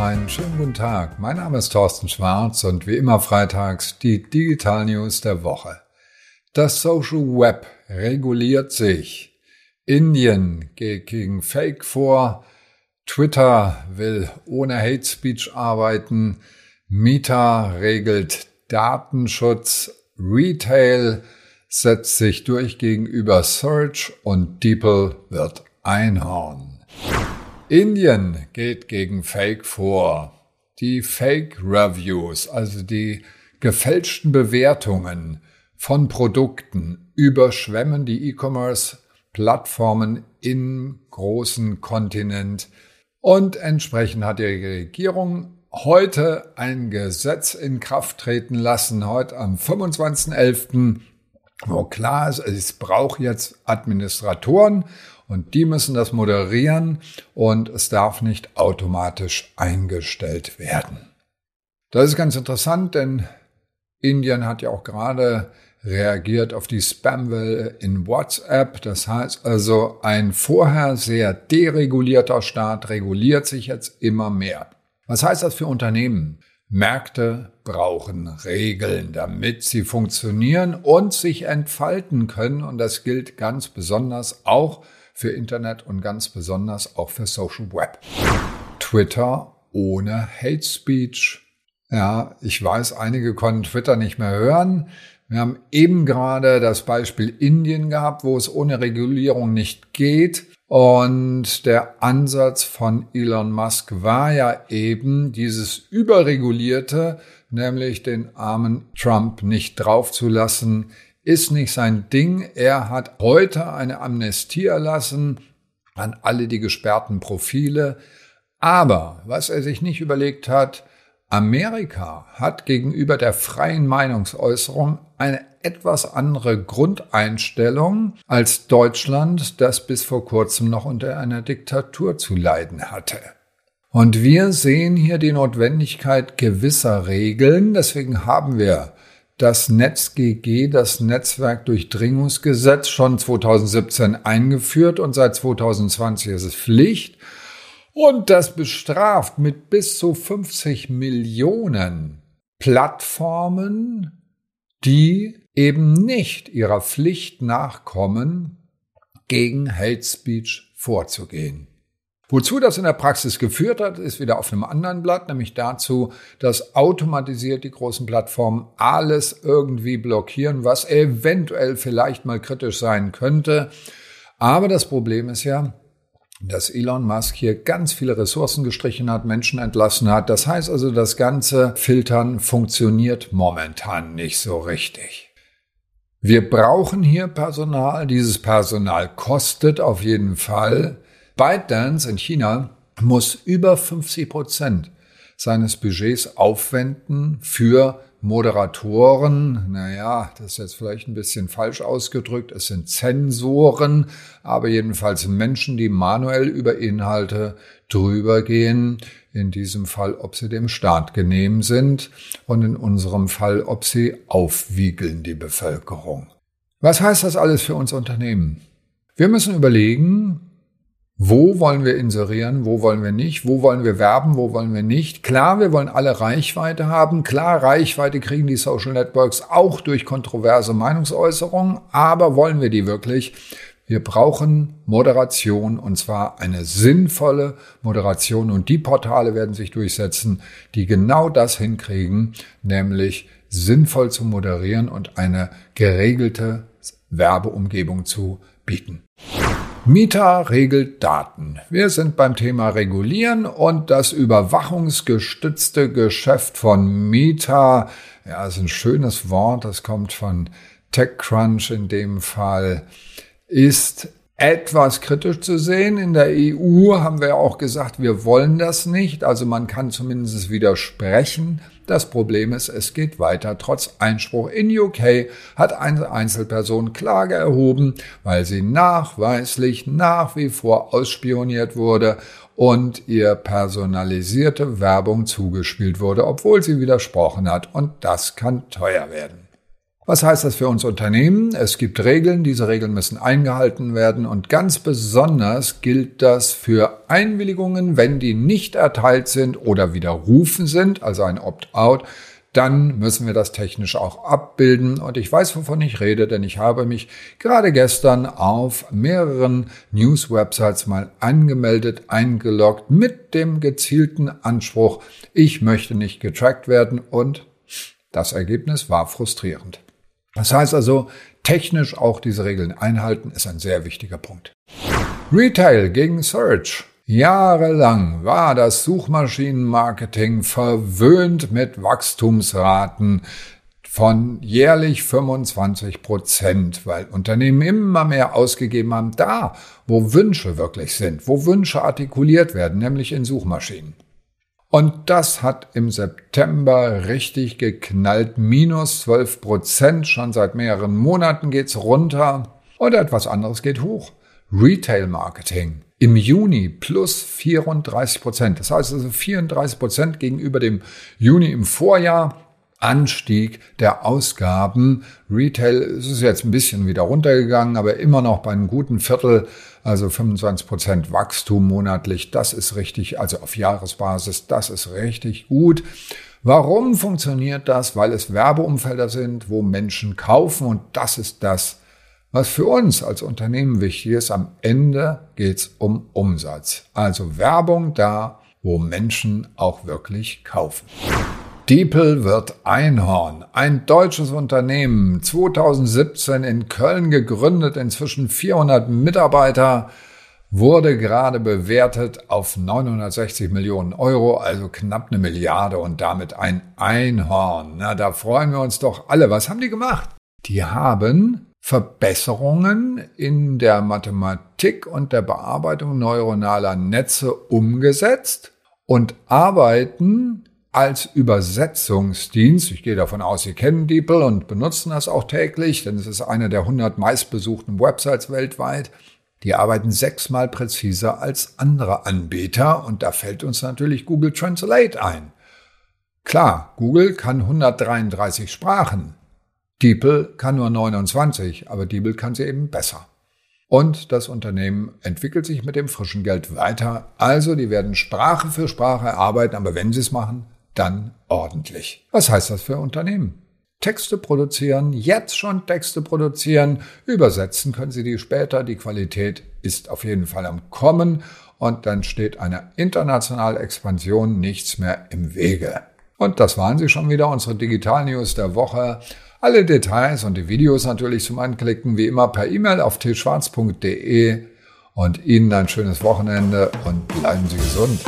Einen schönen guten Tag. Mein Name ist Thorsten Schwarz und wie immer freitags die Digital News der Woche. Das Social Web reguliert sich. Indien geht gegen Fake vor. Twitter will ohne Hate Speech arbeiten. Meta regelt Datenschutz. Retail setzt sich durch gegenüber Search und DeepL wird Einhorn. Indien geht gegen Fake vor. Die Fake Reviews, also die gefälschten Bewertungen von Produkten, überschwemmen die E-Commerce-Plattformen im großen Kontinent. Und entsprechend hat die Regierung heute ein Gesetz in Kraft treten lassen, heute am 25.11., wo klar ist, es braucht jetzt Administratoren und die müssen das moderieren und es darf nicht automatisch eingestellt werden. Das ist ganz interessant, denn Indien hat ja auch gerade reagiert auf die Spamwelle in WhatsApp. Das heißt also, ein vorher sehr deregulierter Staat reguliert sich jetzt immer mehr. Was heißt das für Unternehmen? Märkte brauchen Regeln, damit sie funktionieren und sich entfalten können. Und das gilt ganz besonders auch für Internet und ganz besonders auch für Social Web. Twitter ohne Hate Speech. Ja, ich weiß, einige konnten Twitter nicht mehr hören. Wir haben eben gerade das Beispiel Indien gehabt, wo es ohne Regulierung nicht geht. Und der Ansatz von Elon Musk war ja eben dieses überregulierte, nämlich den armen Trump nicht draufzulassen ist nicht sein Ding. Er hat heute eine Amnestie erlassen an alle die gesperrten Profile. Aber was er sich nicht überlegt hat, Amerika hat gegenüber der freien Meinungsäußerung eine etwas andere Grundeinstellung als Deutschland, das bis vor kurzem noch unter einer Diktatur zu leiden hatte. Und wir sehen hier die Notwendigkeit gewisser Regeln. Deswegen haben wir das NetzGG, das Netzwerkdurchdringungsgesetz, schon 2017 eingeführt und seit 2020 ist es Pflicht. Und das bestraft mit bis zu 50 Millionen Plattformen, die eben nicht ihrer Pflicht nachkommen, gegen Hate Speech vorzugehen. Wozu das in der Praxis geführt hat, ist wieder auf einem anderen Blatt, nämlich dazu, dass automatisiert die großen Plattformen alles irgendwie blockieren, was eventuell vielleicht mal kritisch sein könnte. Aber das Problem ist ja, dass Elon Musk hier ganz viele Ressourcen gestrichen hat, Menschen entlassen hat. Das heißt also, das ganze Filtern funktioniert momentan nicht so richtig. Wir brauchen hier Personal. Dieses Personal kostet auf jeden Fall. ByteDance in China muss über 50 Prozent seines Budgets aufwenden für Moderatoren. Naja, das ist jetzt vielleicht ein bisschen falsch ausgedrückt. Es sind Zensoren, aber jedenfalls Menschen, die manuell über Inhalte drüber gehen. In diesem Fall, ob sie dem Staat genehm sind und in unserem Fall, ob sie aufwiegeln die Bevölkerung. Was heißt das alles für uns Unternehmen? Wir müssen überlegen, wo wollen wir inserieren, wo wollen wir nicht, wo wollen wir werben, wo wollen wir nicht. Klar, wir wollen alle Reichweite haben. Klar, Reichweite kriegen die Social Networks auch durch kontroverse Meinungsäußerungen. Aber wollen wir die wirklich? Wir brauchen Moderation und zwar eine sinnvolle Moderation und die Portale werden sich durchsetzen, die genau das hinkriegen, nämlich sinnvoll zu moderieren und eine geregelte Werbeumgebung zu bieten. Mita regelt Daten. Wir sind beim Thema Regulieren und das überwachungsgestützte Geschäft von Meta, ja, ist ein schönes Wort, das kommt von TechCrunch in dem Fall, ist etwas kritisch zu sehen. In der EU haben wir auch gesagt, wir wollen das nicht. Also man kann zumindest widersprechen. Das Problem ist, es geht weiter. Trotz Einspruch in UK hat eine Einzelperson Klage erhoben, weil sie nachweislich nach wie vor ausspioniert wurde und ihr personalisierte Werbung zugespielt wurde, obwohl sie widersprochen hat. Und das kann teuer werden. Was heißt das für uns Unternehmen? Es gibt Regeln, diese Regeln müssen eingehalten werden und ganz besonders gilt das für Einwilligungen, wenn die nicht erteilt sind oder widerrufen sind, also ein Opt-out, dann müssen wir das technisch auch abbilden. Und ich weiß, wovon ich rede, denn ich habe mich gerade gestern auf mehreren News-Websites mal angemeldet, eingeloggt mit dem gezielten Anspruch, ich möchte nicht getrackt werden und das Ergebnis war frustrierend. Das heißt also, technisch auch diese Regeln einhalten ist ein sehr wichtiger Punkt. Retail gegen Search. Jahrelang war das Suchmaschinenmarketing verwöhnt mit Wachstumsraten von jährlich 25 Prozent, weil Unternehmen immer mehr ausgegeben haben, da, wo Wünsche wirklich sind, wo Wünsche artikuliert werden, nämlich in Suchmaschinen. Und das hat im September richtig geknallt. Minus 12 Prozent. Schon seit mehreren Monaten geht's runter. Und etwas anderes geht hoch. Retail Marketing. Im Juni plus 34 Prozent. Das heißt also 34 Prozent gegenüber dem Juni im Vorjahr. Anstieg der Ausgaben. Retail ist jetzt ein bisschen wieder runtergegangen, aber immer noch bei einem guten Viertel, also 25 Prozent Wachstum monatlich. Das ist richtig, also auf Jahresbasis, das ist richtig gut. Warum funktioniert das? Weil es Werbeumfelder sind, wo Menschen kaufen und das ist das, was für uns als Unternehmen wichtig ist. Am Ende geht's um Umsatz. Also Werbung da, wo Menschen auch wirklich kaufen. Diepel wird Einhorn, ein deutsches Unternehmen, 2017 in Köln gegründet, inzwischen 400 Mitarbeiter, wurde gerade bewertet auf 960 Millionen Euro, also knapp eine Milliarde und damit ein Einhorn. Na, da freuen wir uns doch alle. Was haben die gemacht? Die haben Verbesserungen in der Mathematik und der Bearbeitung neuronaler Netze umgesetzt und arbeiten als Übersetzungsdienst. Ich gehe davon aus, Sie kennen DeepL und benutzen das auch täglich, denn es ist eine der 100 meistbesuchten Websites weltweit. Die arbeiten sechsmal präziser als andere Anbieter und da fällt uns natürlich Google Translate ein. Klar, Google kann 133 Sprachen. DeepL kann nur 29, aber DeepL kann sie eben besser. Und das Unternehmen entwickelt sich mit dem frischen Geld weiter. Also, die werden Sprache für Sprache arbeiten, aber wenn sie es machen, dann ordentlich. Was heißt das für Unternehmen? Texte produzieren, jetzt schon Texte produzieren, übersetzen können Sie die später, die Qualität ist auf jeden Fall am Kommen und dann steht einer internationalen Expansion nichts mehr im Wege. Und das waren sie schon wieder, unsere Digital News der Woche. Alle Details und die Videos natürlich zum Anklicken wie immer per E-Mail auf tschwarz.de und Ihnen ein schönes Wochenende und bleiben Sie gesund.